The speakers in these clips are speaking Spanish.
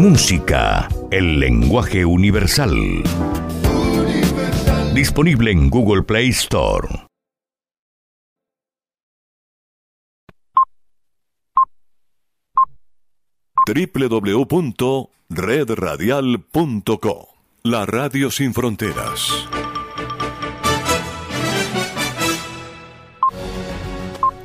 Música, el lenguaje universal. Disponible en Google Play Store. www.redradial.co La Radio Sin Fronteras.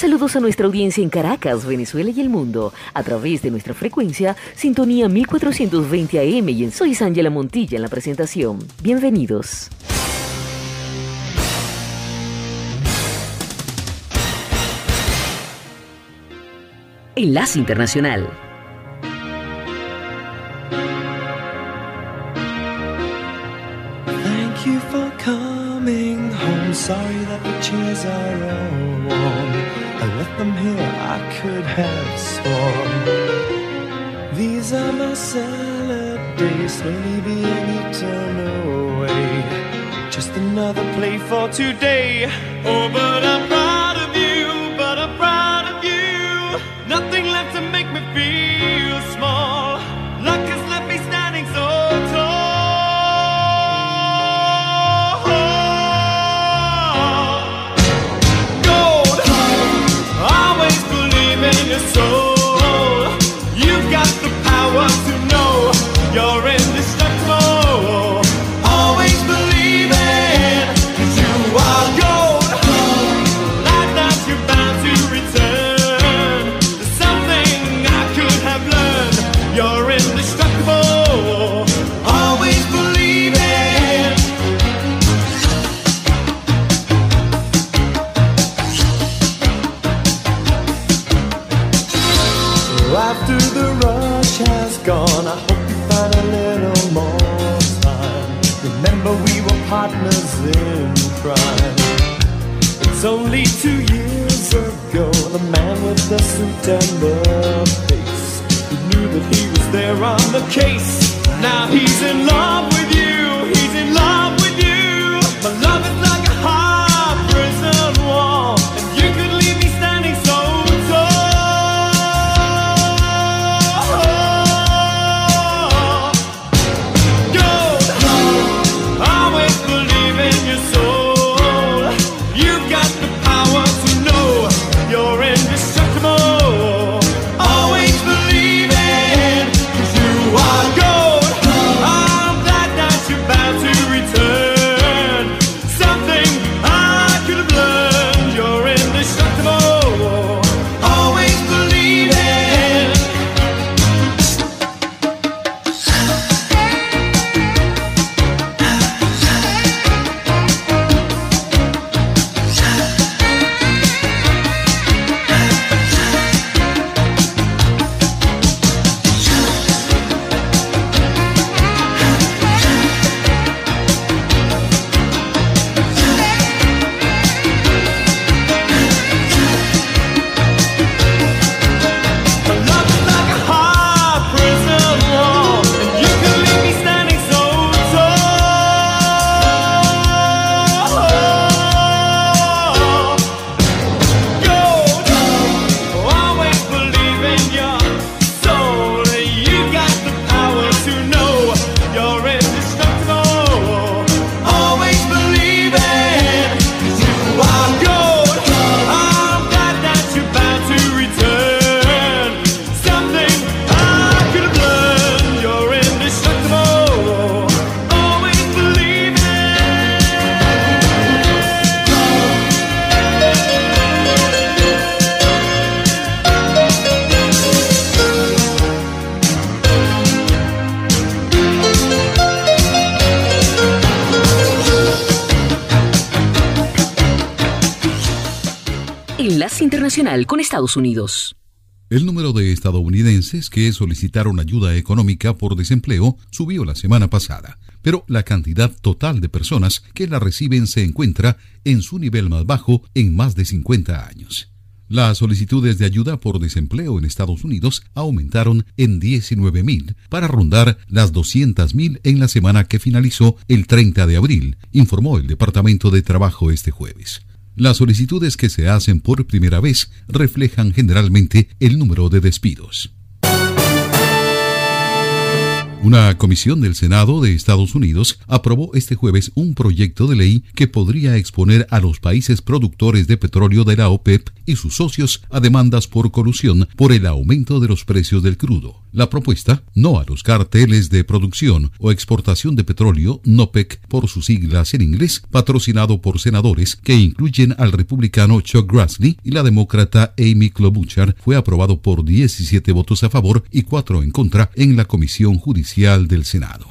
Saludos a nuestra audiencia en Caracas, Venezuela y el mundo, a través de nuestra frecuencia Sintonía 1420 AM y en Soy Ángela Montilla en la presentación. Bienvenidos. Enlace Internacional. Thank you for coming home. Sorry that the chairs are all I could have sworn. These are my salad days, slowly being eaten away. Just another play for today. Oh, but I'm the suit and the face. He knew that he was there on the case. Now he's in love with El número de estadounidenses que solicitaron ayuda económica por desempleo subió la semana pasada, pero la cantidad total de personas que la reciben se encuentra en su nivel más bajo en más de 50 años. Las solicitudes de ayuda por desempleo en Estados Unidos aumentaron en 19.000 para rondar las 200.000 en la semana que finalizó el 30 de abril, informó el Departamento de Trabajo este jueves. Las solicitudes que se hacen por primera vez reflejan generalmente el número de despidos. Una comisión del Senado de Estados Unidos aprobó este jueves un proyecto de ley que podría exponer a los países productores de petróleo de la OPEP y sus socios a demandas por colusión por el aumento de los precios del crudo. La propuesta, no a los carteles de producción o exportación de petróleo, NOPEC por sus siglas en inglés, patrocinado por senadores que incluyen al republicano Chuck Grassley y la demócrata Amy Klobuchar, fue aprobado por 17 votos a favor y 4 en contra en la Comisión Judicial del Senado.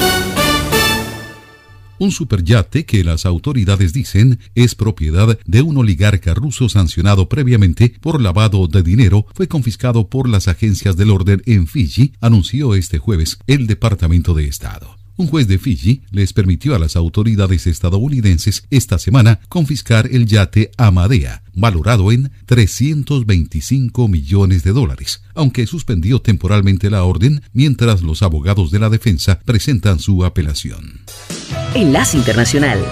Un superyate que las autoridades dicen es propiedad de un oligarca ruso sancionado previamente por lavado de dinero fue confiscado por las agencias del orden en Fiji, anunció este jueves el Departamento de Estado. Un juez de Fiji les permitió a las autoridades estadounidenses esta semana confiscar el yate Amadea, valorado en 325 millones de dólares, aunque suspendió temporalmente la orden mientras los abogados de la defensa presentan su apelación. Enlace Internacional.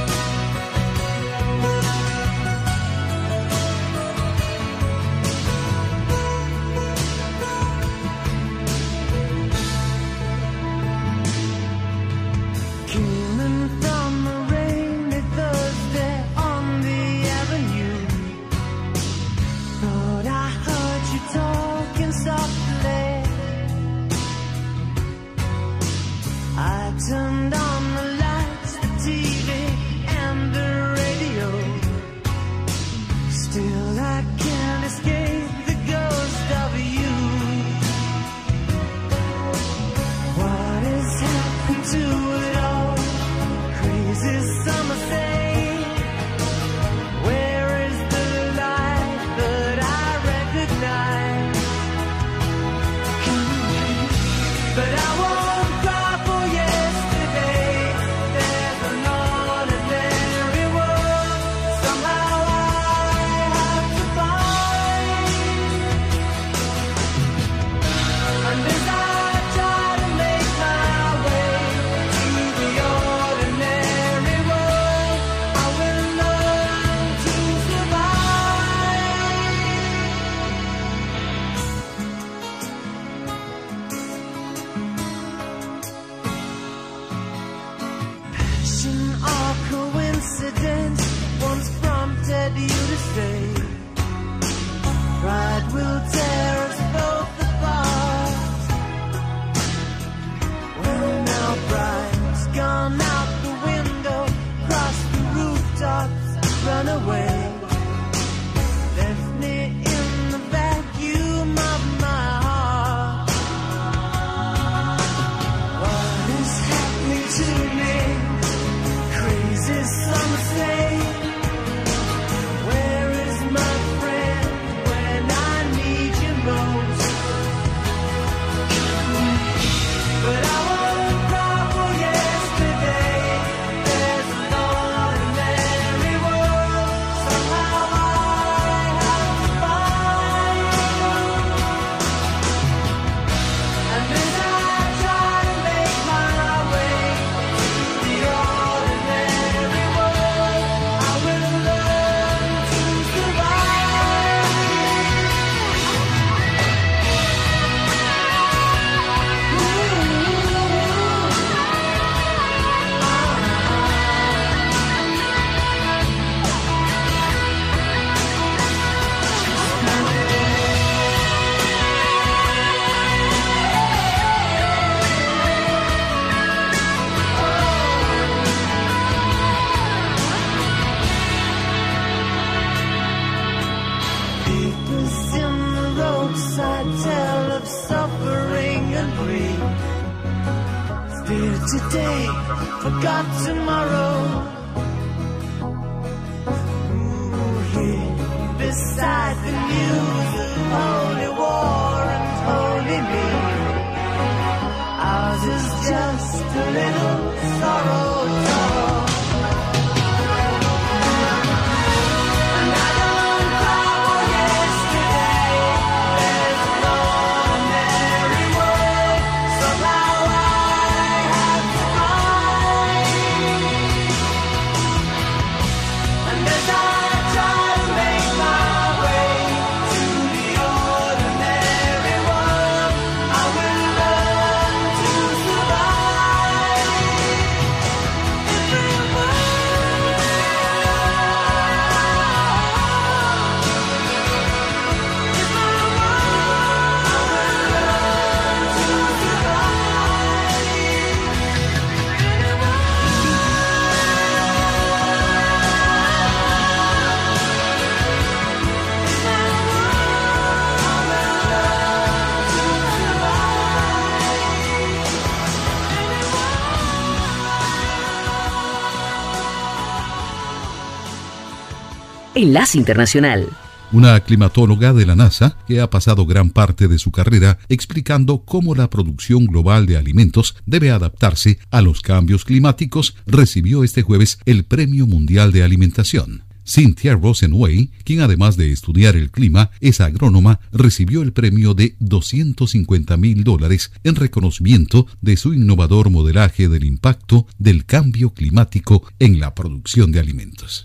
Enlace Internacional una climatóloga de la NASA que ha pasado gran parte de su carrera explicando cómo la producción global de alimentos debe adaptarse a los cambios climáticos, recibió este jueves el Premio Mundial de Alimentación. Cynthia Rosenway, quien además de estudiar el clima es agrónoma, recibió el premio de 250 mil dólares en reconocimiento de su innovador modelaje del impacto del cambio climático en la producción de alimentos.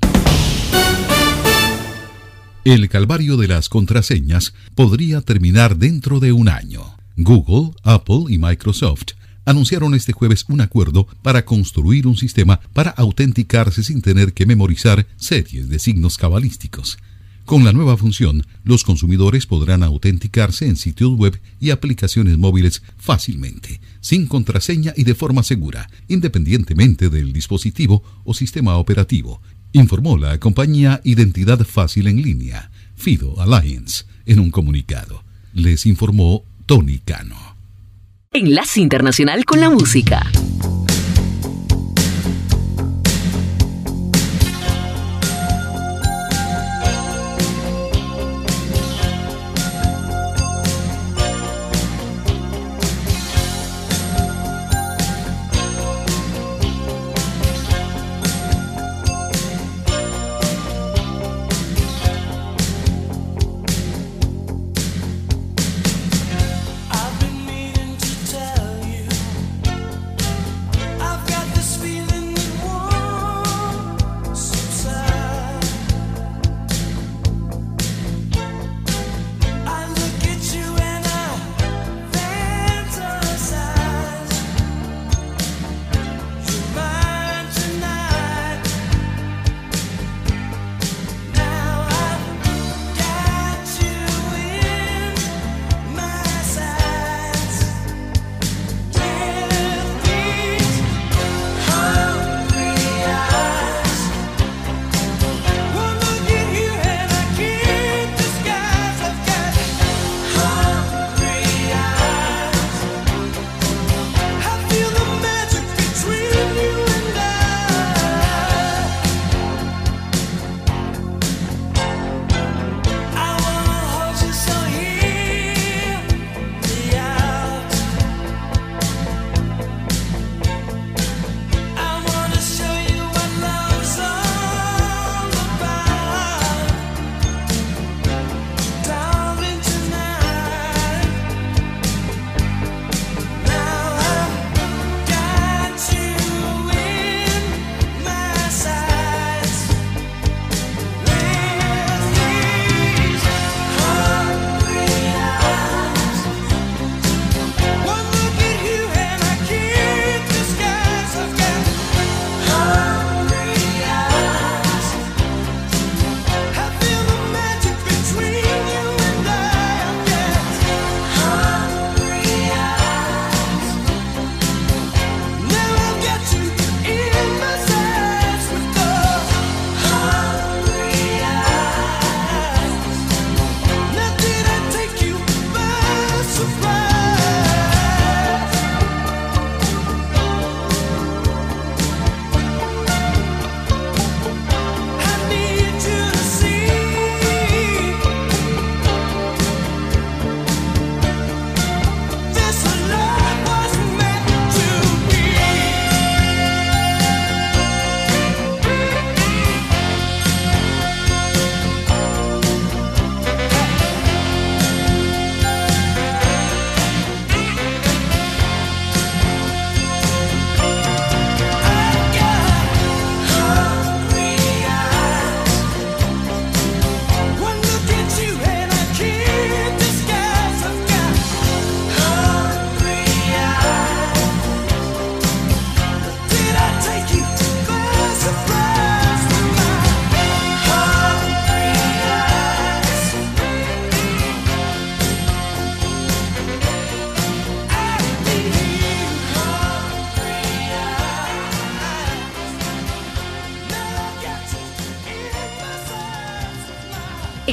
El calvario de las contraseñas podría terminar dentro de un año. Google, Apple y Microsoft anunciaron este jueves un acuerdo para construir un sistema para autenticarse sin tener que memorizar series de signos cabalísticos. Con la nueva función, los consumidores podrán autenticarse en sitios web y aplicaciones móviles fácilmente, sin contraseña y de forma segura, independientemente del dispositivo o sistema operativo, informó la compañía Identidad Fácil en línea, Fido Alliance, en un comunicado. Les informó Tony Cano. Enlace Internacional con la Música.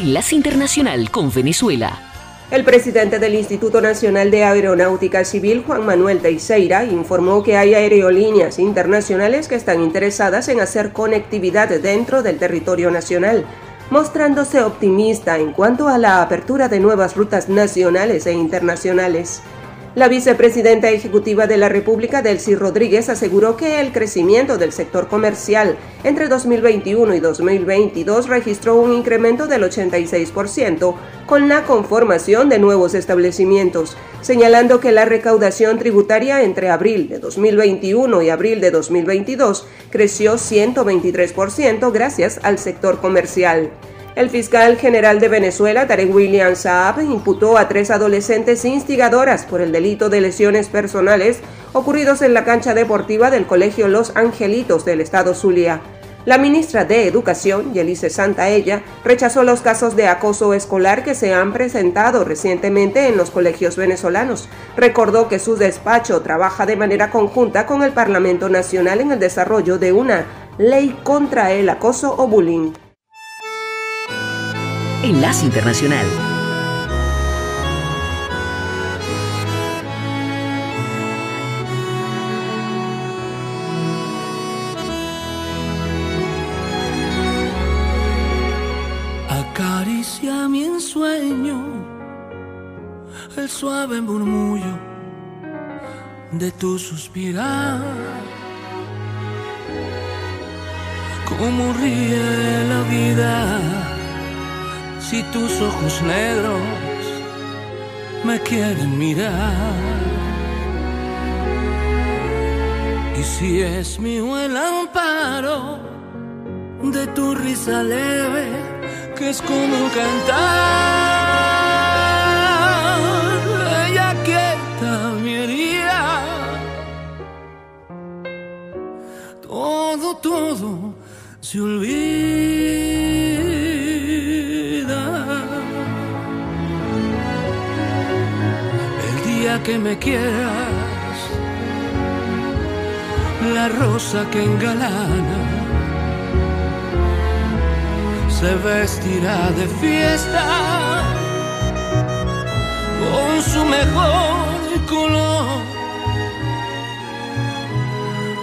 Enlace Internacional con Venezuela. El presidente del Instituto Nacional de Aeronáutica Civil, Juan Manuel Teixeira, informó que hay aerolíneas internacionales que están interesadas en hacer conectividad dentro del territorio nacional. mostrándose optimista en cuanto a la apertura de nuevas rutas nacionales e internacionales. La vicepresidenta ejecutiva de la República, Delcy Rodríguez, aseguró que el crecimiento del sector comercial entre 2021 y 2022 registró un incremento del 86% con la conformación de nuevos establecimientos, señalando que la recaudación tributaria entre abril de 2021 y abril de 2022 creció 123% gracias al sector comercial. El fiscal general de Venezuela, Tarek William Saab, imputó a tres adolescentes instigadoras por el delito de lesiones personales ocurridos en la cancha deportiva del Colegio Los Angelitos del estado Zulia. La ministra de Educación, Yelice Santaella, rechazó los casos de acoso escolar que se han presentado recientemente en los colegios venezolanos. Recordó que su despacho trabaja de manera conjunta con el Parlamento Nacional en el desarrollo de una ley contra el acoso o bullying. Enlace Internacional. Acaricia mi ensueño el suave murmullo de tu suspirar. Cómo ríe la vida si tus ojos negros me quieren mirar. Y si es mío el amparo de tu risa leve, que es como cantar, que me quieras, la rosa que engalana se vestirá de fiesta con su mejor color.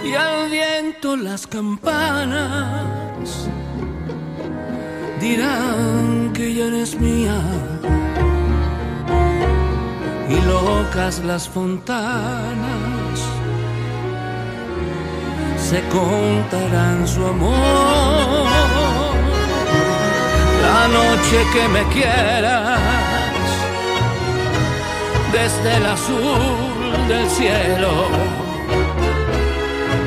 Y al viento las campanas dirán que ya eres mía y locas las fontanas se contarán su amor. La noche que me quieras, desde el azul del cielo,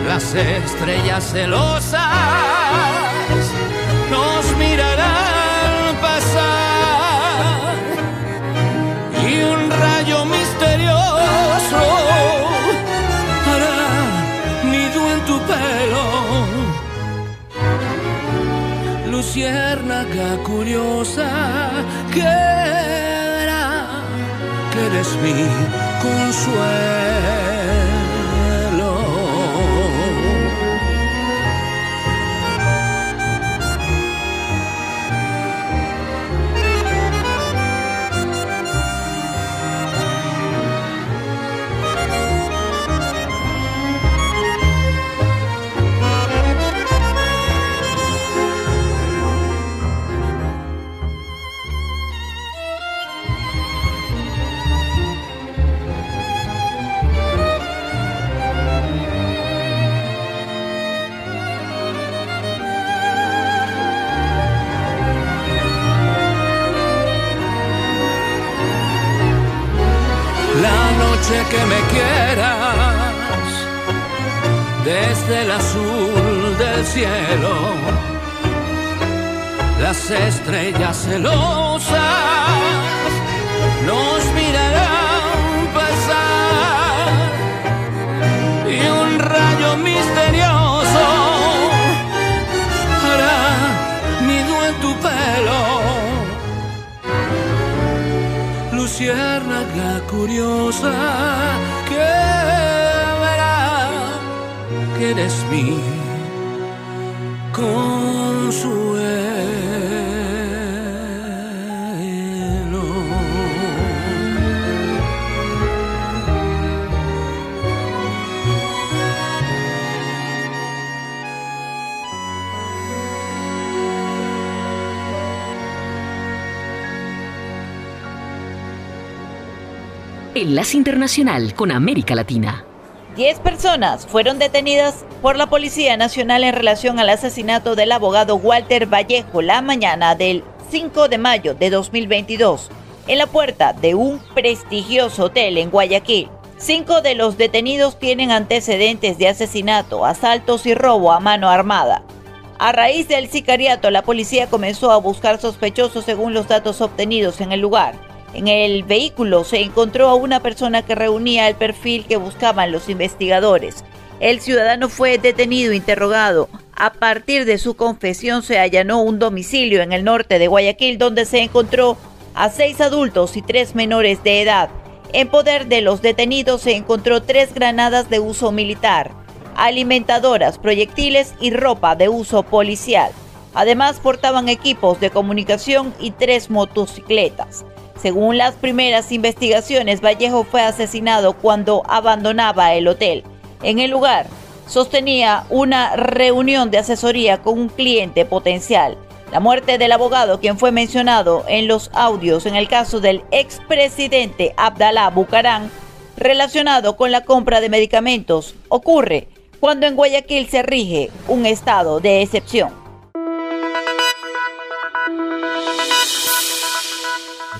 las estrellas celosas Luciérnaga curiosa que verá que eres mi consuelo. Cielo. Las estrellas celosas nos mirarán pasar y un rayo misterioso hará nido en tu pelo luciérnaga curiosa que verá que eres mi Enlace Internacional con América Latina. Diez personas fueron detenidas por la Policía Nacional en relación al asesinato del abogado Walter Vallejo la mañana del 5 de mayo de 2022 en la puerta de un prestigioso hotel en Guayaquil. Cinco de los detenidos tienen antecedentes de asesinato, asaltos y robo a mano armada. A raíz del sicariato, la policía comenzó a buscar sospechosos según los datos obtenidos en el lugar. En el vehículo se encontró a una persona que reunía el perfil que buscaban los investigadores. El ciudadano fue detenido e interrogado. A partir de su confesión se allanó un domicilio en el norte de Guayaquil donde se encontró a seis adultos y tres menores de edad. En poder de los detenidos se encontró tres granadas de uso militar, alimentadoras, proyectiles y ropa de uso policial. Además portaban equipos de comunicación y tres motocicletas. Según las primeras investigaciones, Vallejo fue asesinado cuando abandonaba el hotel. En el lugar, sostenía una reunión de asesoría con un cliente potencial. La muerte del abogado, quien fue mencionado en los audios en el caso del expresidente Abdalá Bucarán, relacionado con la compra de medicamentos, ocurre cuando en Guayaquil se rige un estado de excepción.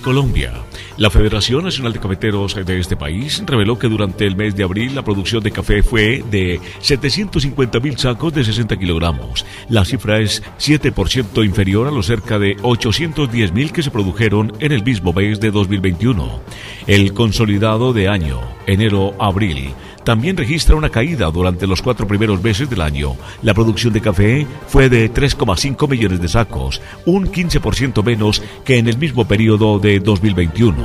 Colombia. La Federación Nacional de Cafeteros de este país reveló que durante el mes de abril la producción de café fue de 750 mil sacos de 60 kilogramos. La cifra es 7% inferior a los cerca de 810 mil que se produjeron en el mismo mes de 2021. El consolidado de año, enero-abril, también registra una caída durante los cuatro primeros meses del año. La producción de café fue de 3,5 millones de sacos, un 15% menos que en el mismo periodo de 2021.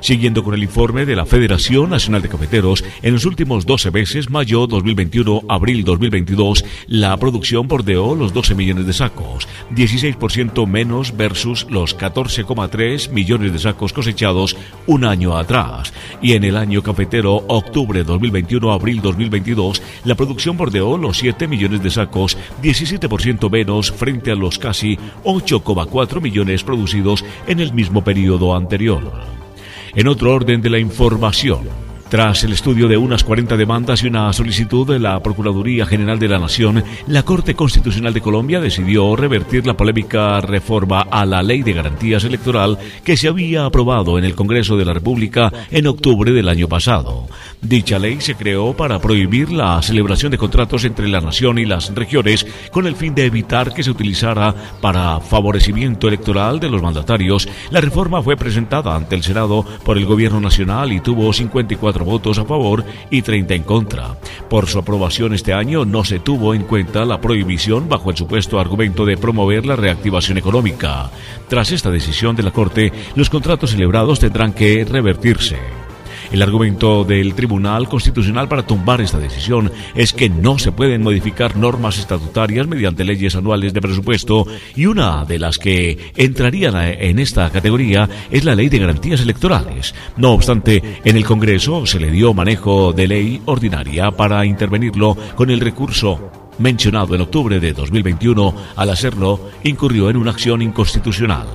Siguiendo con el informe de la Federación Nacional de Cafeteros, en los últimos 12 meses, mayo 2021, abril 2022, la producción bordeó los 12 millones de sacos, 16% menos versus los 14,3 millones de sacos cosechados un año atrás. Y en el año cafetero, octubre 2021, abril 2022, la producción bordeó los 7 millones de sacos, 17% menos frente a los casi 8,4 millones producidos en el mismo periodo anterior. En otro orden de la información, tras el estudio de unas 40 demandas y una solicitud de la Procuraduría General de la Nación, la Corte Constitucional de Colombia decidió revertir la polémica reforma a la Ley de Garantías Electoral que se había aprobado en el Congreso de la República en octubre del año pasado. Dicha ley se creó para prohibir la celebración de contratos entre la nación y las regiones con el fin de evitar que se utilizara para favorecimiento electoral de los mandatarios. La reforma fue presentada ante el Senado por el Gobierno Nacional y tuvo 54 votos a favor y 30 en contra. Por su aprobación este año no se tuvo en cuenta la prohibición bajo el supuesto argumento de promover la reactivación económica. Tras esta decisión de la Corte, los contratos celebrados tendrán que revertirse. El argumento del Tribunal Constitucional para tumbar esta decisión es que no se pueden modificar normas estatutarias mediante leyes anuales de presupuesto y una de las que entrarían en esta categoría es la Ley de Garantías Electorales. No obstante, en el Congreso se le dio manejo de ley ordinaria para intervenirlo con el recurso mencionado en octubre de 2021. Al hacerlo, incurrió en una acción inconstitucional.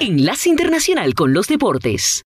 Enlace Internacional con los Deportes.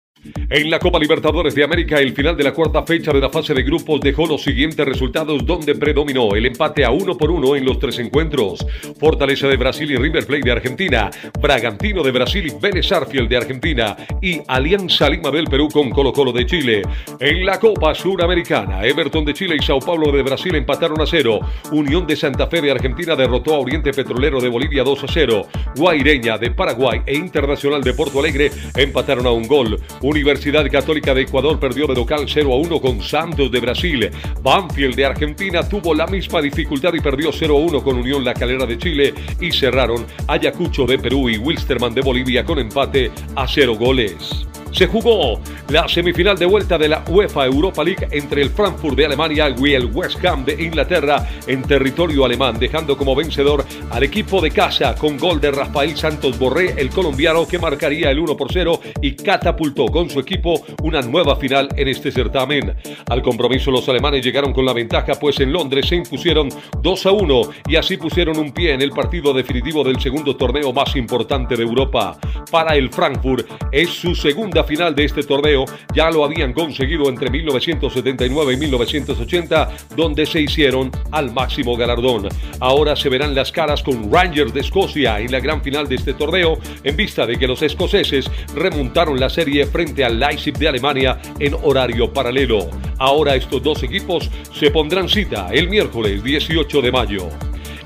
En la Copa Libertadores de América, el final de la cuarta fecha de la fase de grupos dejó los siguientes resultados donde predominó el empate a uno por uno en los tres encuentros. Fortaleza de Brasil y River Plate de Argentina, Bragantino de Brasil y Vélez de Argentina y Alianza Lima del Perú con Colo Colo de Chile. En la Copa Suramericana, Everton de Chile y Sao Paulo de Brasil empataron a cero. Unión de Santa Fe de Argentina derrotó a Oriente Petrolero de Bolivia 2 a 0. Guaireña de Paraguay e Internacional de Porto Alegre empataron a un gol. Universidad Católica de Ecuador perdió de local 0 a 1 con Santos de Brasil. Banfield de Argentina tuvo la misma dificultad y perdió 0 a 1 con Unión La Calera de Chile y cerraron Ayacucho de Perú y Wilstermann de Bolivia con empate a 0 goles se jugó la semifinal de vuelta de la UEFA Europa League entre el Frankfurt de Alemania y el West Ham de Inglaterra en territorio alemán, dejando como vencedor al equipo de casa con gol de Rafael Santos Borré, el colombiano que marcaría el 1 por 0 y catapultó con su equipo una nueva final en este certamen. Al compromiso los alemanes llegaron con la ventaja, pues en Londres se impusieron 2 a 1 y así pusieron un pie en el partido definitivo del segundo torneo más importante de Europa. Para el Frankfurt es su segunda final de este torneo. Ya lo habían conseguido entre 1979 y 1980, donde se hicieron al máximo galardón. Ahora se verán las caras con Rangers de Escocia en la gran final de este torneo, en vista de que los escoceses remontaron la serie frente al Leipzig de Alemania en horario paralelo. Ahora estos dos equipos se pondrán cita el miércoles 18 de mayo.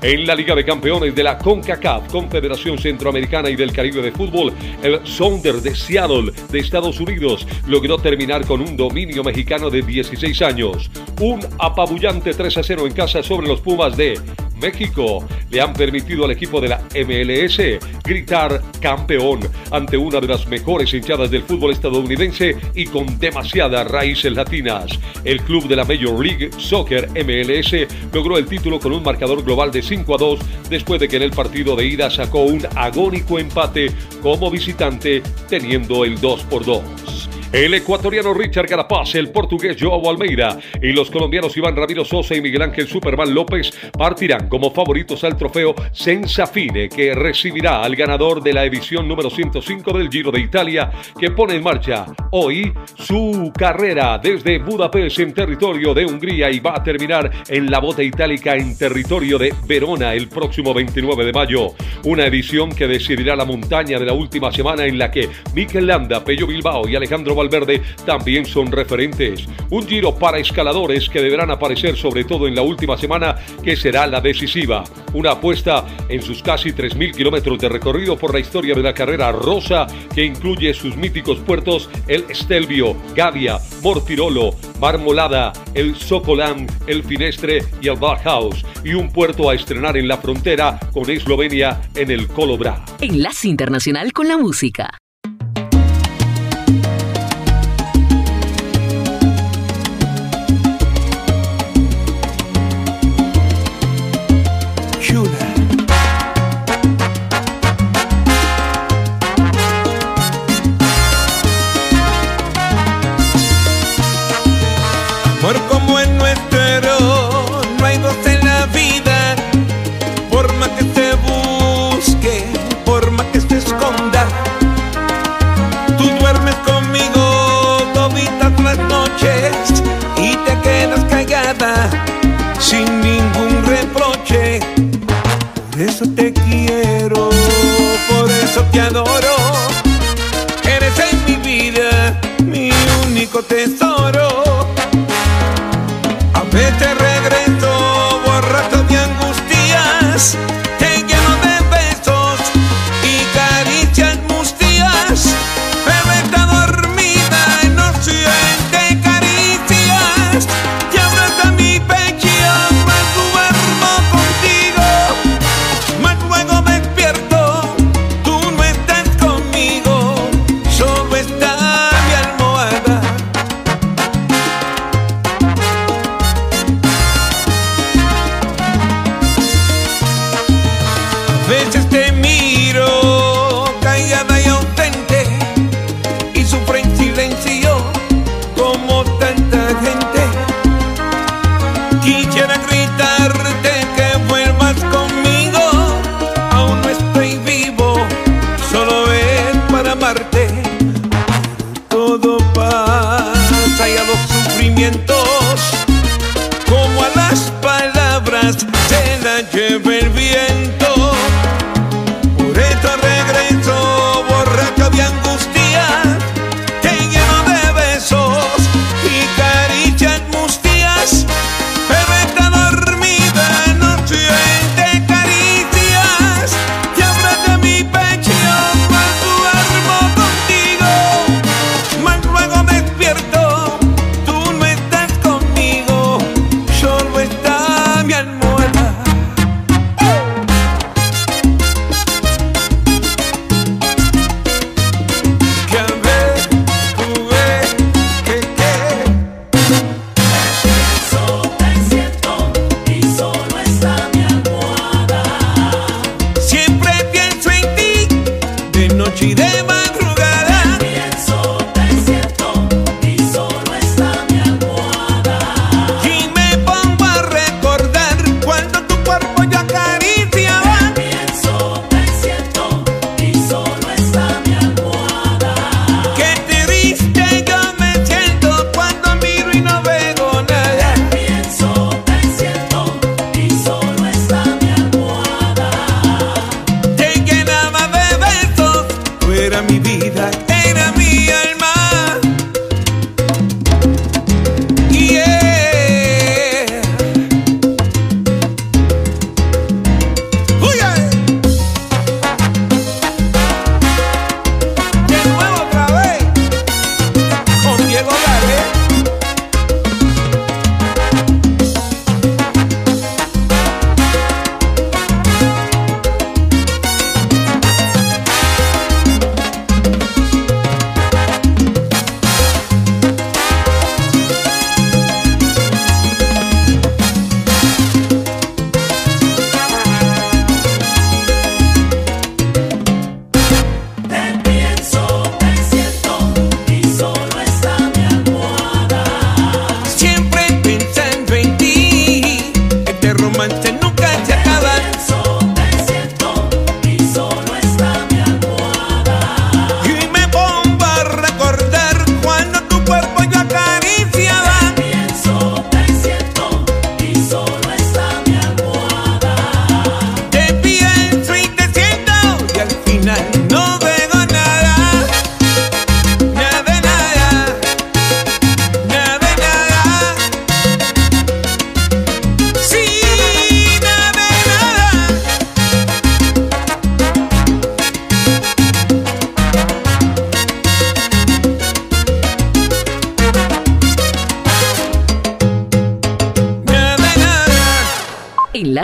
En la Liga de Campeones de la CONCACAF, Confederación Centroamericana y del Caribe de Fútbol, el Sounder de Seattle de Estados Unidos logró terminar con un dominio mexicano de 16 años. Un apabullante 3 a 0 en casa sobre los Pumas de México le han permitido al equipo de la MLS gritar campeón ante una de las mejores hinchadas del fútbol estadounidense y con demasiadas raíces latinas. El club de la Major League Soccer MLS logró el título con un marcador global de 5 a 2 después de que en el partido de ida sacó un agónico empate como visitante teniendo el 2 por 2 el ecuatoriano Richard Carapaz, el portugués Joao Almeida y los colombianos Iván Ramiro Sosa y Miguel Ángel Superman López partirán como favoritos al trofeo Sensafine que recibirá al ganador de la edición número 105 del Giro de Italia que pone en marcha hoy su carrera desde Budapest en territorio de Hungría y va a terminar en la bota itálica en territorio de Verona el próximo 29 de mayo. Una edición que decidirá la montaña de la última semana en la que Mikel Landa, Pello Bilbao y Alejandro Verde también son referentes. Un giro para escaladores que deberán aparecer sobre todo en la última semana que será la decisiva. Una apuesta en sus casi 3.000 kilómetros de recorrido por la historia de la carrera rosa que incluye sus míticos puertos el Stelvio, Gavia, Mortirolo, Marmolada, el Socolán, el Finestre y el Bauhaus y un puerto a estrenar en la frontera con Eslovenia en el Colobra. Enlace Internacional con la Música. Por eso te quiero, por eso te adoro.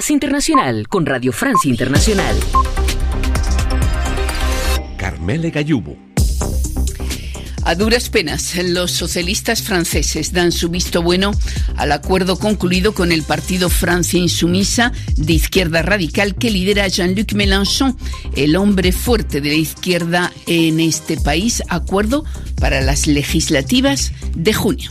Enlace Internacional con Radio Francia Internacional. Carmele Gallubo. A duras penas, los socialistas franceses dan su visto bueno al acuerdo concluido con el partido Francia Insumisa de izquierda radical que lidera Jean-Luc Mélenchon, el hombre fuerte de la izquierda en este país. Acuerdo para las legislativas de junio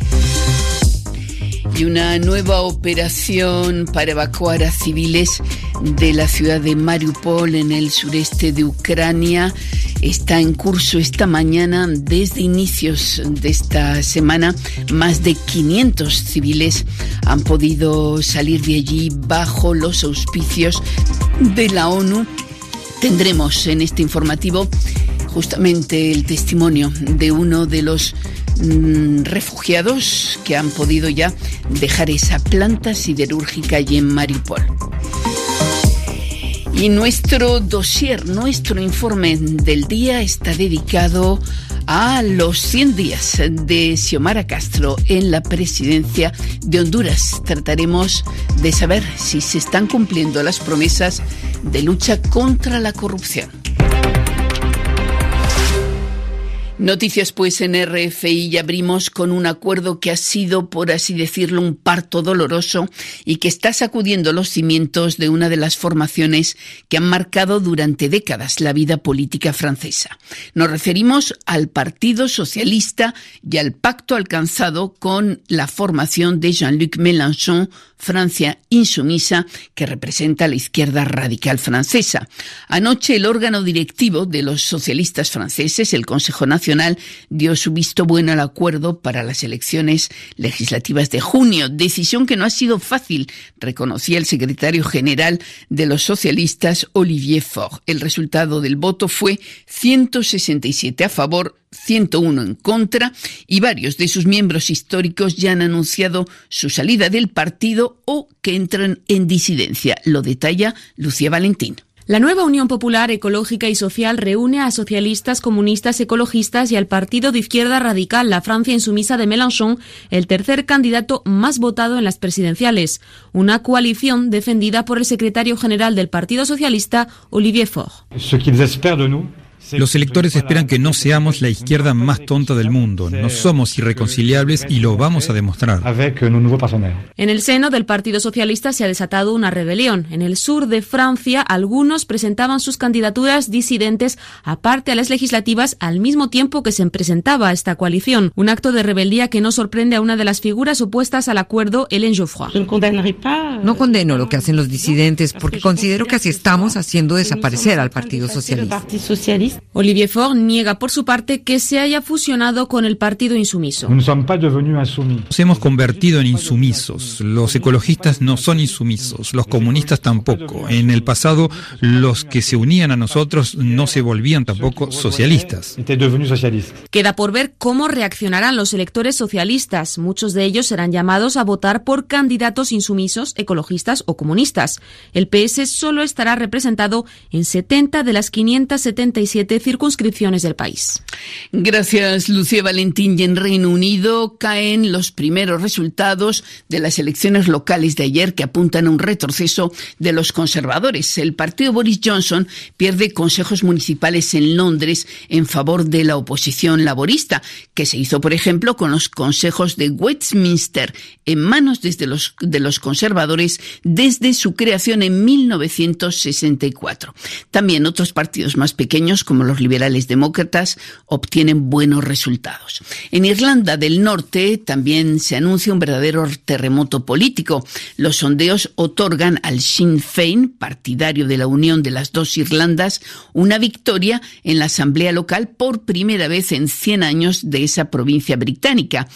y una nueva operación para evacuar a civiles de la ciudad de Mariupol en el sureste de Ucrania está en curso esta mañana. Desde inicios de esta semana, más de 500 civiles han podido salir de allí bajo los auspicios de la ONU. Tendremos en este informativo justamente el testimonio de uno de los Mm, refugiados que han podido ya dejar esa planta siderúrgica allí en Mariupol. Y nuestro dossier, nuestro informe del día está dedicado los 100 días de Xiomara Castro en la presidencia de Honduras. Trataremos de saber si se están cumpliendo las promesas de lucha contra la corrupción. Noticias pues en RFI y abrimos con un acuerdo que ha sido, por así decirlo, un parto doloroso y que está sacudiendo los cimientos de una de las formaciones que han marcado durante décadas la vida política francesa. Nos referimos al Partido Socialista y al pacto alcanzado con la formación de Jean-Luc Mélenchon Francia Insumisa, que representa a la izquierda radical francesa. Anoche el órgano directivo de los socialistas franceses, el Consejo Nacional, dio su visto bueno al acuerdo para las elecciones legislativas de junio, decisión que no ha sido fácil, reconocía el secretario general de los socialistas, Olivier Faure. El resultado del voto fue 167 a favor, 101 en contra y varios de sus miembros históricos ya han anunciado su salida del partido o que entran en disidencia. Lo detalla Lucía Valentín. La nueva Unión Popular Ecológica y Social reúne a socialistas, comunistas, ecologistas y al partido de izquierda radical, la Francia Insumisa de Mélenchon, el tercer candidato más votado en las presidenciales. Una coalición defendida por el secretario general del Partido Socialista, Olivier Faure. Los electores esperan que no seamos la izquierda más tonta del mundo. No somos irreconciliables y lo vamos a demostrar. En el seno del Partido Socialista se ha desatado una rebelión. En el sur de Francia, algunos presentaban sus candidaturas disidentes aparte a las legislativas al mismo tiempo que se presentaba esta coalición. Un acto de rebeldía que no sorprende a una de las figuras opuestas al acuerdo, Hélène Geoffroy. No condeno lo que hacen los disidentes porque considero que así estamos haciendo desaparecer al Partido Socialista. Olivier Faure niega por su parte que se haya fusionado con el partido insumiso. Nos hemos convertido en insumisos. Los ecologistas no son insumisos, los comunistas tampoco. En el pasado, los que se unían a nosotros no se volvían tampoco socialistas. Queda por ver cómo reaccionarán los electores socialistas. Muchos de ellos serán llamados a votar por candidatos insumisos, ecologistas o comunistas. El PS solo estará representado en 70 de las 577 circunscripciones del país. Gracias, Lucía Valentín. Y en Reino Unido caen los primeros resultados de las elecciones locales de ayer que apuntan a un retroceso de los conservadores. El partido Boris Johnson pierde consejos municipales en Londres en favor de la oposición laborista, que se hizo, por ejemplo, con los consejos de Westminster en manos desde los, de los conservadores desde su creación en 1964. También otros partidos más pequeños, como los liberales demócratas, obtienen buenos resultados. En Irlanda del Norte también se anuncia un verdadero terremoto político. Los sondeos otorgan al Sinn Féin, partidario de la unión de las dos Irlandas, una victoria en la Asamblea local por primera vez en 100 años de esa provincia británica.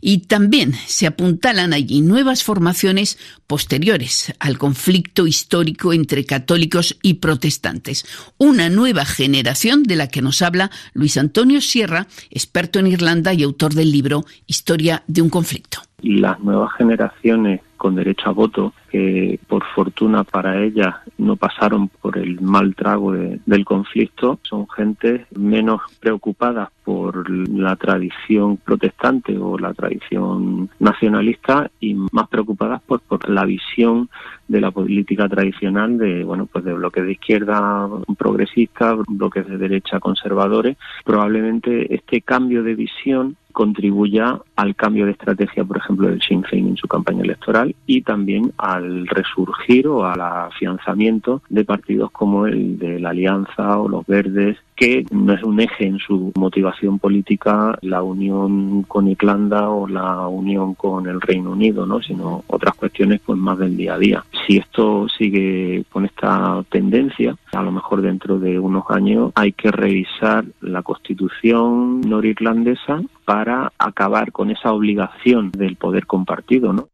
Y también se apuntalan allí nuevas formaciones posteriores al conflicto histórico entre católicos y protestantes. Una nueva generación de la que nos habla Luis Antonio Sierra, experto en Irlanda y autor del libro Historia de un conflicto. Las nuevas generaciones con derecho a voto, que por fortuna para ellas no pasaron por el mal trago del conflicto, son gente menos preocupadas por la tradición protestante o la tradición nacionalista y más preocupadas pues, por la visión de la política tradicional de bueno pues de bloques de izquierda progresistas, bloques de derecha conservadores. Probablemente este cambio de visión contribuya al cambio de estrategia, por ejemplo, del Sinn Féin en su campaña electoral y también al resurgir o al afianzamiento de partidos como el de la Alianza o los Verdes, que no es un eje en su motivación política la unión con Irlanda o la unión con el Reino Unido, ¿no? sino otras cuestiones pues más del día a día. Si esto sigue con esta tendencia, a lo mejor dentro de unos años hay que revisar la constitución norirlandesa para acabar con esa obligación del poder compartido, ¿no?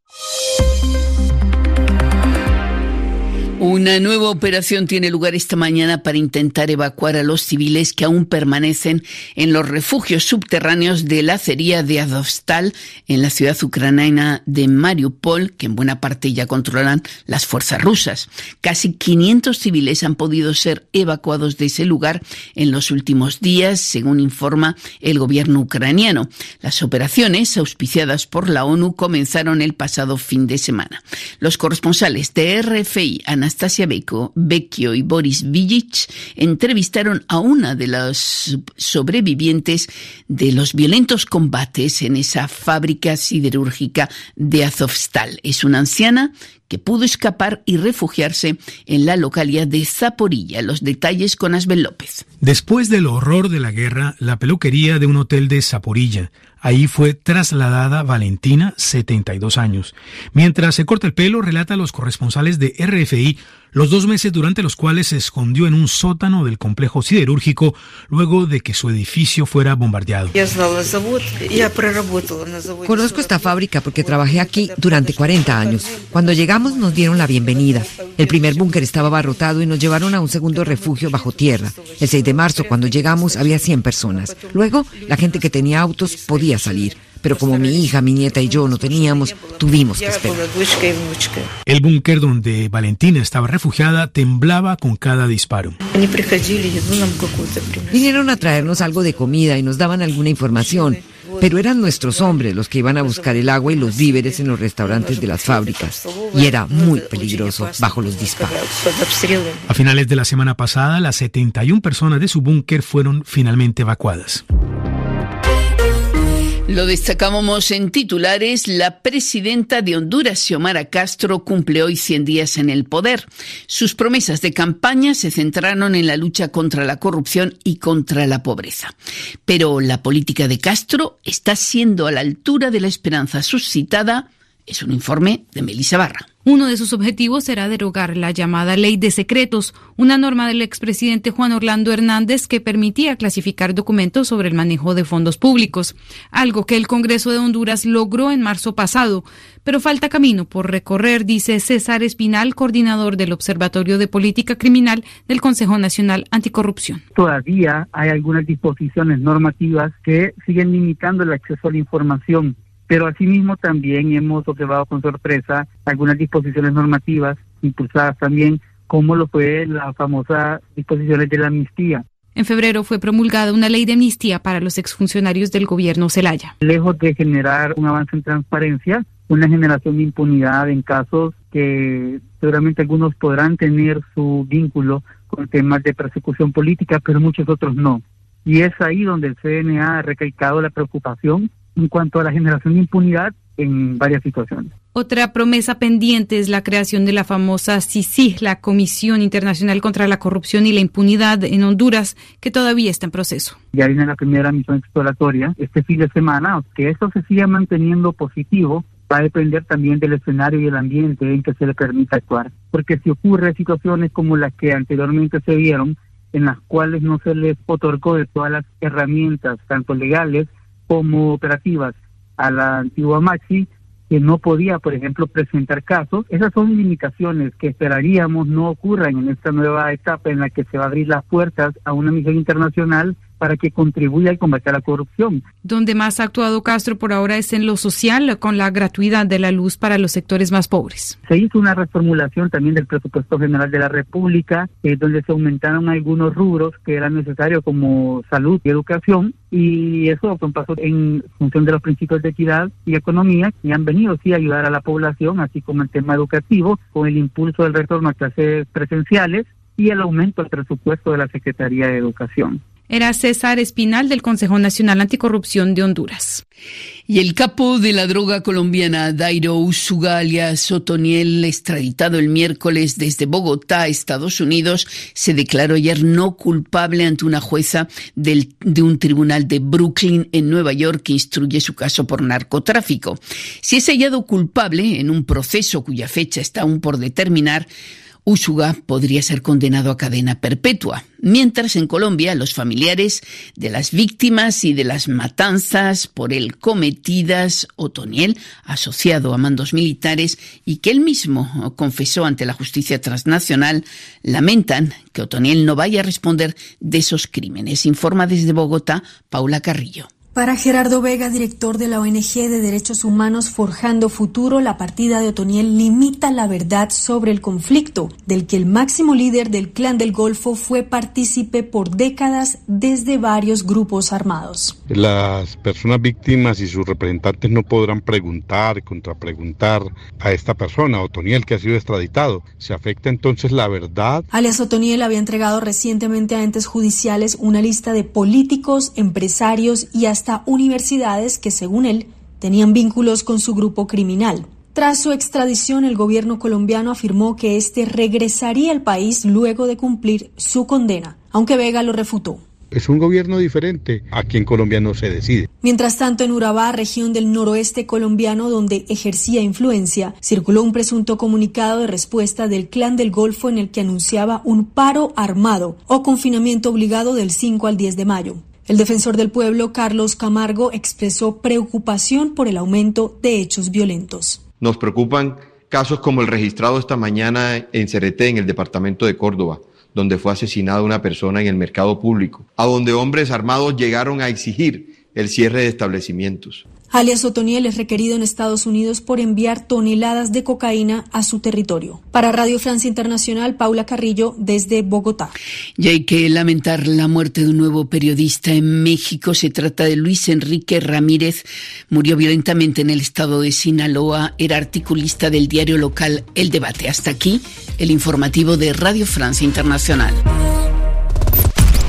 Una nueva operación tiene lugar esta mañana para intentar evacuar a los civiles que aún permanecen en los refugios subterráneos de la acería de Azovstal en la ciudad ucraniana de Mariupol, que en buena parte ya controlan las fuerzas rusas. Casi 500 civiles han podido ser evacuados de ese lugar en los últimos días, según informa el gobierno ucraniano. Las operaciones, auspiciadas por la ONU, comenzaron el pasado fin de semana. Los corresponsales de RFI, Ana Anastasia Vecchio y Boris Vijic entrevistaron a una de las sobrevivientes de los violentos combates en esa fábrica siderúrgica de Azovstal. Es una anciana que pudo escapar y refugiarse en la localidad de Zaporilla. Los detalles con Asbel López. Después del horror de la guerra, la peluquería de un hotel de Zaporilla Ahí fue trasladada Valentina, 72 años. Mientras se corta el pelo, relata a los corresponsales de RFI los dos meses durante los cuales se escondió en un sótano del complejo siderúrgico luego de que su edificio fuera bombardeado. Conozco esta fábrica porque trabajé aquí durante 40 años. Cuando llegamos nos dieron la bienvenida. El primer búnker estaba abarrotado y nos llevaron a un segundo refugio bajo tierra. El 6 de marzo, cuando llegamos, había 100 personas. Luego, la gente que tenía autos podía salir pero como mi hija, mi nieta y yo no teníamos, tuvimos que esperar. El búnker donde Valentina estaba refugiada temblaba con cada disparo. Vinieron a traernos algo de comida y nos daban alguna información, pero eran nuestros hombres los que iban a buscar el agua y los víveres en los restaurantes de las fábricas. Y era muy peligroso bajo los disparos. A finales de la semana pasada, las 71 personas de su búnker fueron finalmente evacuadas. Lo destacábamos en titulares. La presidenta de Honduras, Xiomara Castro, cumple hoy 100 días en el poder. Sus promesas de campaña se centraron en la lucha contra la corrupción y contra la pobreza. Pero la política de Castro está siendo a la altura de la esperanza suscitada. Es un informe de Melissa Barra. Uno de sus objetivos será derogar la llamada Ley de Secretos, una norma del expresidente Juan Orlando Hernández que permitía clasificar documentos sobre el manejo de fondos públicos, algo que el Congreso de Honduras logró en marzo pasado. Pero falta camino por recorrer, dice César Espinal, coordinador del Observatorio de Política Criminal del Consejo Nacional Anticorrupción. Todavía hay algunas disposiciones normativas que siguen limitando el acceso a la información pero asimismo también hemos observado con sorpresa algunas disposiciones normativas impulsadas también, como lo fue la famosa disposiciones de la amnistía. En febrero fue promulgada una ley de amnistía para los exfuncionarios del gobierno Zelaya. Lejos de generar un avance en transparencia, una generación de impunidad en casos que seguramente algunos podrán tener su vínculo con temas de persecución política, pero muchos otros no. Y es ahí donde el CNA ha recalcado la preocupación en cuanto a la generación de impunidad en varias situaciones. Otra promesa pendiente es la creación de la famosa CICI, la Comisión Internacional contra la Corrupción y la Impunidad en Honduras, que todavía está en proceso. Ya viene la primera misión exploratoria este fin de semana, que esto se siga manteniendo positivo va a depender también del escenario y el ambiente en que se le permita actuar. Porque si ocurre situaciones como las que anteriormente se vieron, en las cuales no se les otorgó de todas las herramientas, tanto legales como operativas a la antigua Maxi, que no podía, por ejemplo, presentar casos. Esas son limitaciones que esperaríamos no ocurran en esta nueva etapa en la que se va a abrir las puertas a una misión internacional para que contribuya a la corrupción. Donde más ha actuado Castro por ahora es en lo social, con la gratuidad de la luz para los sectores más pobres. Se hizo una reformulación también del presupuesto general de la República, eh, donde se aumentaron algunos rubros que eran necesarios como salud y educación, y eso fue un paso en función de los principios de equidad y economía y han venido sí a ayudar a la población, así como el tema educativo, con el impulso del retorno a clases presenciales y el aumento del presupuesto de la Secretaría de Educación era César Espinal del Consejo Nacional Anticorrupción de Honduras. Y el capo de la droga colombiana Dairo Usuga alias Otoniel, extraditado el miércoles desde Bogotá, Estados Unidos, se declaró ayer no culpable ante una jueza del, de un tribunal de Brooklyn en Nueva York que instruye su caso por narcotráfico. Si es hallado culpable en un proceso cuya fecha está aún por determinar, Usuga podría ser condenado a cadena perpetua, mientras en Colombia los familiares de las víctimas y de las matanzas por él cometidas, Otoniel, asociado a mandos militares y que él mismo confesó ante la justicia transnacional, lamentan que Otoniel no vaya a responder de esos crímenes. Informa desde Bogotá Paula Carrillo. Para Gerardo Vega, director de la ONG de Derechos Humanos Forjando Futuro, la partida de Otoniel limita la verdad sobre el conflicto, del que el máximo líder del Clan del Golfo fue partícipe por décadas desde varios grupos armados. Las personas víctimas y sus representantes no podrán preguntar, contrapreguntar a esta persona, Otoniel, que ha sido extraditado. ¿Se afecta entonces la verdad? Alias Otoniel había entregado recientemente a entes judiciales una lista de políticos, empresarios y hasta universidades que, según él, tenían vínculos con su grupo criminal. Tras su extradición, el gobierno colombiano afirmó que éste regresaría al país luego de cumplir su condena, aunque Vega lo refutó. Es un gobierno diferente. Aquí en Colombia no se decide. Mientras tanto, en Urabá, región del noroeste colombiano donde ejercía influencia, circuló un presunto comunicado de respuesta del Clan del Golfo en el que anunciaba un paro armado o confinamiento obligado del 5 al 10 de mayo. El defensor del pueblo, Carlos Camargo, expresó preocupación por el aumento de hechos violentos. Nos preocupan casos como el registrado esta mañana en Cereté, en el departamento de Córdoba, donde fue asesinada una persona en el mercado público, a donde hombres armados llegaron a exigir el cierre de establecimientos. Alias Otoniel es requerido en Estados Unidos por enviar toneladas de cocaína a su territorio. Para Radio Francia Internacional, Paula Carrillo, desde Bogotá. Y hay que lamentar la muerte de un nuevo periodista en México. Se trata de Luis Enrique Ramírez. Murió violentamente en el estado de Sinaloa. Era articulista del diario local El Debate. Hasta aquí el informativo de Radio Francia Internacional.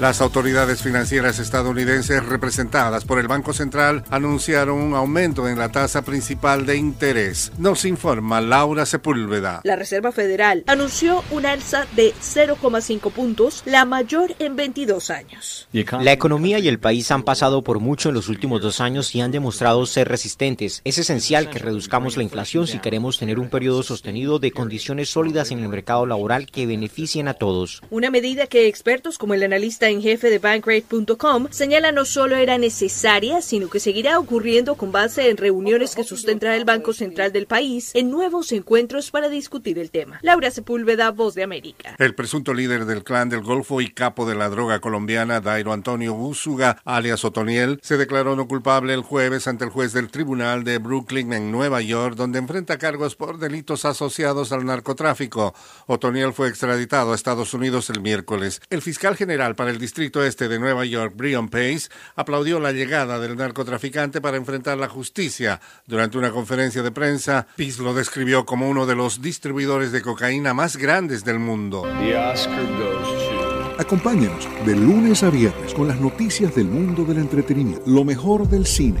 Las autoridades financieras estadounidenses representadas por el Banco Central anunciaron un aumento en la tasa principal de interés. Nos informa Laura Sepúlveda. La Reserva Federal anunció un alza de 0,5 puntos, la mayor en 22 años. La economía y el país han pasado por mucho en los últimos dos años y han demostrado ser resistentes. Es esencial que reduzcamos la inflación si queremos tener un periodo sostenido de condiciones sólidas en el mercado laboral que beneficien a todos. Una medida que expertos como el analista en jefe de Bankrate.com señala no solo era necesaria, sino que seguirá ocurriendo con base en reuniones que sustentará el Banco Central del país en nuevos encuentros para discutir el tema. Laura Sepúlveda, Voz de América. El presunto líder del clan del Golfo y capo de la droga colombiana, Dairo Antonio Úsuga, alias Otoniel, se declaró no culpable el jueves ante el juez del Tribunal de Brooklyn en Nueva York, donde enfrenta cargos por delitos asociados al narcotráfico. Otoniel fue extraditado a Estados Unidos el miércoles. El fiscal general para el distrito este de Nueva York, Brian Pace, aplaudió la llegada del narcotraficante para enfrentar la justicia. Durante una conferencia de prensa, Pace lo describió como uno de los distribuidores de cocaína más grandes del mundo. Acompáñanos de lunes a viernes con las noticias del mundo del entretenimiento, lo mejor del cine.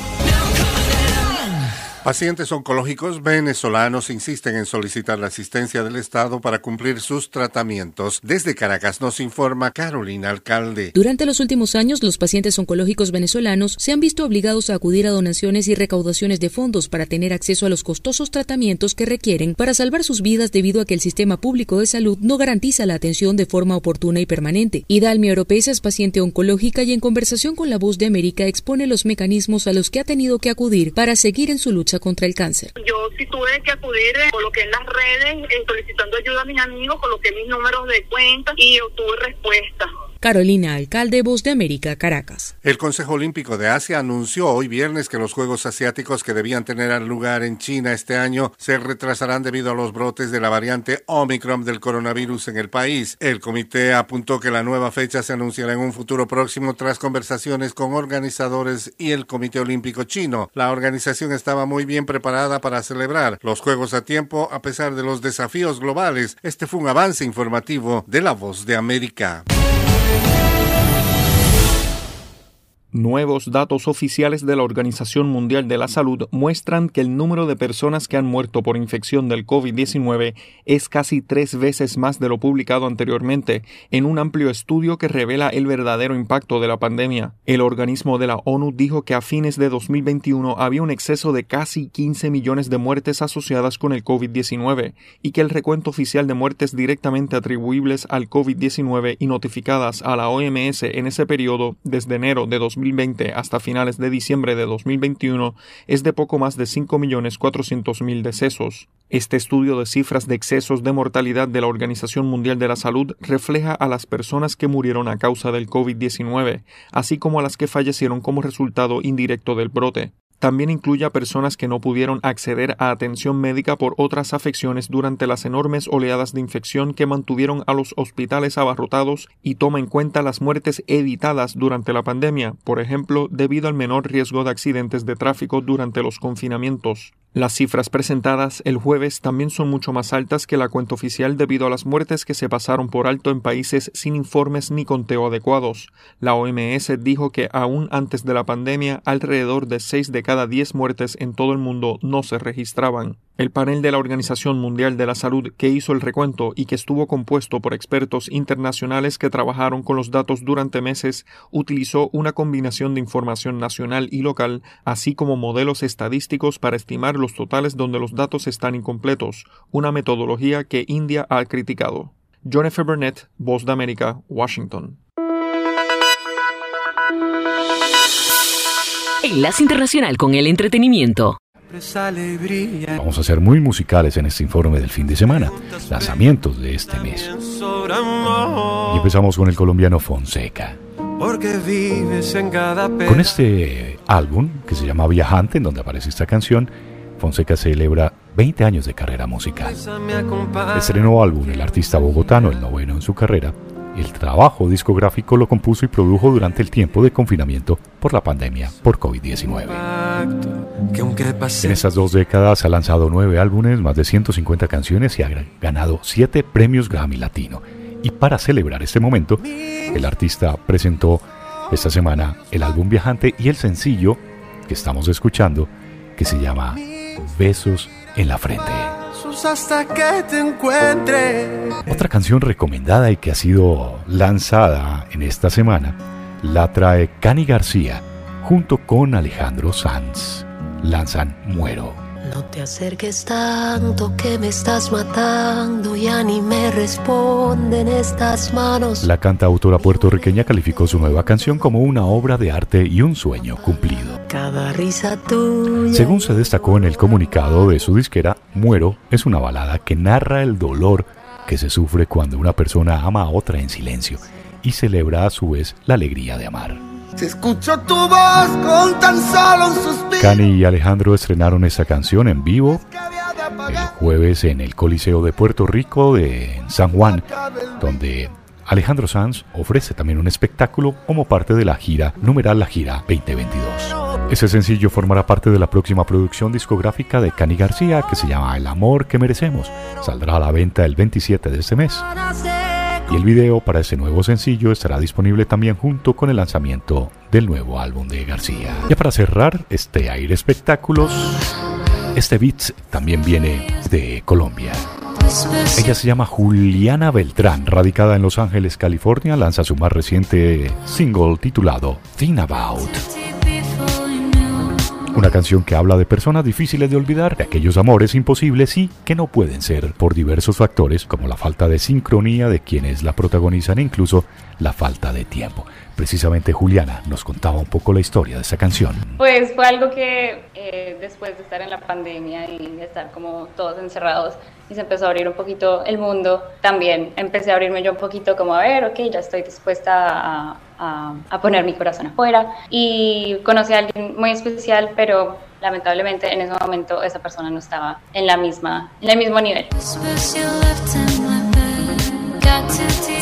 Pacientes oncológicos venezolanos insisten en solicitar la asistencia del Estado para cumplir sus tratamientos. Desde Caracas nos informa Carolina Alcalde. Durante los últimos años, los pacientes oncológicos venezolanos se han visto obligados a acudir a donaciones y recaudaciones de fondos para tener acceso a los costosos tratamientos que requieren para salvar sus vidas debido a que el sistema público de salud no garantiza la atención de forma oportuna y permanente. Idalmi Oropesa es paciente oncológica y en conversación con La Voz de América expone los mecanismos a los que ha tenido que acudir para seguir en su lucha contra el cáncer. Yo sí tuve que acudir, eh, coloqué en las redes eh, solicitando ayuda a mis amigos, coloqué mis números de cuenta y obtuve respuesta. Carolina Alcalde, Voz de América, Caracas. El Consejo Olímpico de Asia anunció hoy viernes que los Juegos Asiáticos que debían tener lugar en China este año se retrasarán debido a los brotes de la variante Omicron del coronavirus en el país. El comité apuntó que la nueva fecha se anunciará en un futuro próximo tras conversaciones con organizadores y el Comité Olímpico Chino. La organización estaba muy bien preparada para celebrar los Juegos a tiempo a pesar de los desafíos globales. Este fue un avance informativo de La Voz de América. Thank you. Nuevos datos oficiales de la Organización Mundial de la Salud muestran que el número de personas que han muerto por infección del COVID-19 es casi tres veces más de lo publicado anteriormente en un amplio estudio que revela el verdadero impacto de la pandemia. El organismo de la ONU dijo que a fines de 2021 había un exceso de casi 15 millones de muertes asociadas con el COVID-19 y que el recuento oficial de muertes directamente atribuibles al COVID-19 y notificadas a la OMS en ese periodo desde enero de 2020 2020 hasta finales de diciembre de 2021 es de poco más de 5.400.000 decesos. Este estudio de cifras de excesos de mortalidad de la Organización Mundial de la Salud refleja a las personas que murieron a causa del COVID-19, así como a las que fallecieron como resultado indirecto del brote. También incluye a personas que no pudieron acceder a atención médica por otras afecciones durante las enormes oleadas de infección que mantuvieron a los hospitales abarrotados y toma en cuenta las muertes evitadas durante la pandemia, por ejemplo, debido al menor riesgo de accidentes de tráfico durante los confinamientos. Las cifras presentadas el jueves también son mucho más altas que la cuenta oficial debido a las muertes que se pasaron por alto en países sin informes ni conteo adecuados. La OMS dijo que aún antes de la pandemia alrededor de 6 de cada 10 muertes en todo el mundo no se registraban. El panel de la Organización Mundial de la Salud que hizo el recuento y que estuvo compuesto por expertos internacionales que trabajaron con los datos durante meses utilizó una combinación de información nacional y local, así como modelos estadísticos para estimar los totales donde los datos están incompletos, una metodología que India ha criticado. John F. Burnett, Voz de América, Washington. Enlace Internacional con el Entretenimiento. Vamos a ser muy musicales en este informe del fin de semana, lanzamientos de este mes. Y empezamos con el colombiano Fonseca. Con este álbum que se llama Viajante, en donde aparece esta canción, Fonseca celebra 20 años de carrera musical. Estrenó álbum el artista bogotano, el noveno en su carrera. El trabajo discográfico lo compuso y produjo durante el tiempo de confinamiento por la pandemia por COVID-19. En estas dos décadas ha lanzado nueve álbumes, más de 150 canciones y ha ganado siete premios Grammy Latino. Y para celebrar este momento, el artista presentó esta semana el álbum Viajante y el sencillo que estamos escuchando, que se llama Besos en la Frente. hasta que te encuentre. Otra canción recomendada y que ha sido lanzada en esta semana la trae Cani García junto con Alejandro Sanz. Lanzan Muero. No te acerques tanto que me estás matando, ya ni me responden estas manos. La cantautora puertorriqueña calificó su nueva canción como una obra de arte y un sueño cumplido. Cada risa tuya. Según se destacó en el comunicado de su disquera, Muero es una balada que narra el dolor que se sufre cuando una persona ama a otra en silencio y celebra a su vez la alegría de amar. Se escuchó tu voz con tan solo un suspiro. Cani y Alejandro estrenaron esa canción en vivo el jueves en el Coliseo de Puerto Rico de San Juan, donde Alejandro Sanz ofrece también un espectáculo como parte de la gira numeral La Gira 2022. Ese sencillo formará parte de la próxima producción discográfica de Cani García que se llama El amor que merecemos. Saldrá a la venta el 27 de este mes. Y el video para ese nuevo sencillo estará disponible también junto con el lanzamiento del nuevo álbum de García. Ya para cerrar este aire espectáculos, este beat también viene de Colombia. Ella se llama Juliana Beltrán, radicada en Los Ángeles, California, lanza su más reciente single titulado Think About. Una canción que habla de personas difíciles de olvidar, de aquellos amores imposibles y que no pueden ser por diversos factores como la falta de sincronía de quienes la protagonizan e incluso la falta de tiempo. Precisamente Juliana nos contaba un poco la historia de esa canción. Pues fue algo que eh, después de estar en la pandemia y de estar como todos encerrados y se empezó a abrir un poquito el mundo, también empecé a abrirme yo un poquito como a ver, ok, ya estoy dispuesta a, a, poner mi corazón afuera y conocí a alguien muy especial, pero lamentablemente en ese momento esa persona no estaba en la misma, en el mismo nivel.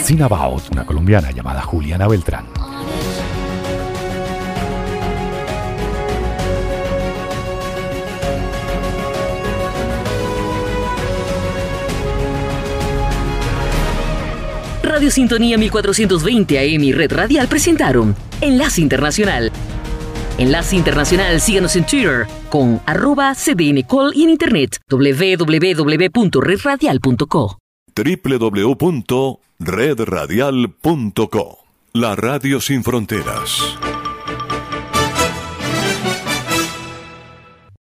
Sin About, una colombiana llamada Juliana Beltrán. Radio Sintonía 1420 AM y Red Radial presentaron Enlace Internacional. Enlace Internacional, síganos en Twitter con arroba cdncall y en internet www.redradial.co www.redradial.co La Radio Sin Fronteras.